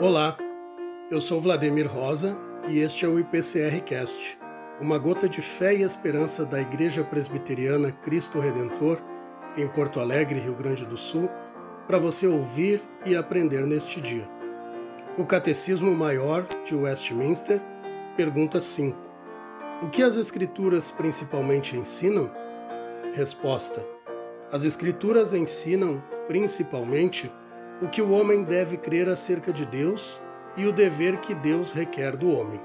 Olá, eu sou Vladimir Rosa e este é o IPCR Cast, uma gota de fé e esperança da Igreja Presbiteriana Cristo Redentor em Porto Alegre, Rio Grande do Sul, para você ouvir e aprender neste dia. O Catecismo Maior de Westminster, pergunta 5. O que as Escrituras principalmente ensinam? Resposta: As Escrituras ensinam, principalmente, o que o homem deve crer acerca de Deus e o dever que Deus requer do homem.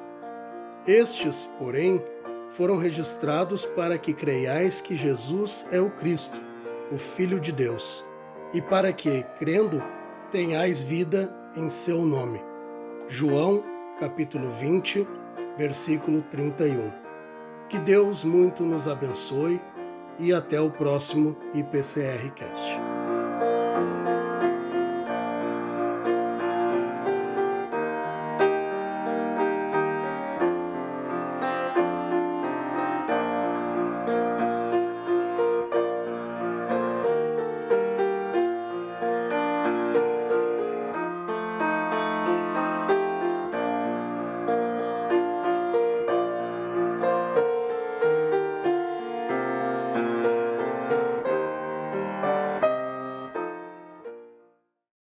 Estes, porém, foram registrados para que creiais que Jesus é o Cristo, o Filho de Deus, e para que, crendo, tenhais vida em seu nome. João, capítulo 20, versículo 31. Que Deus muito nos abençoe e até o próximo IPCR Cast.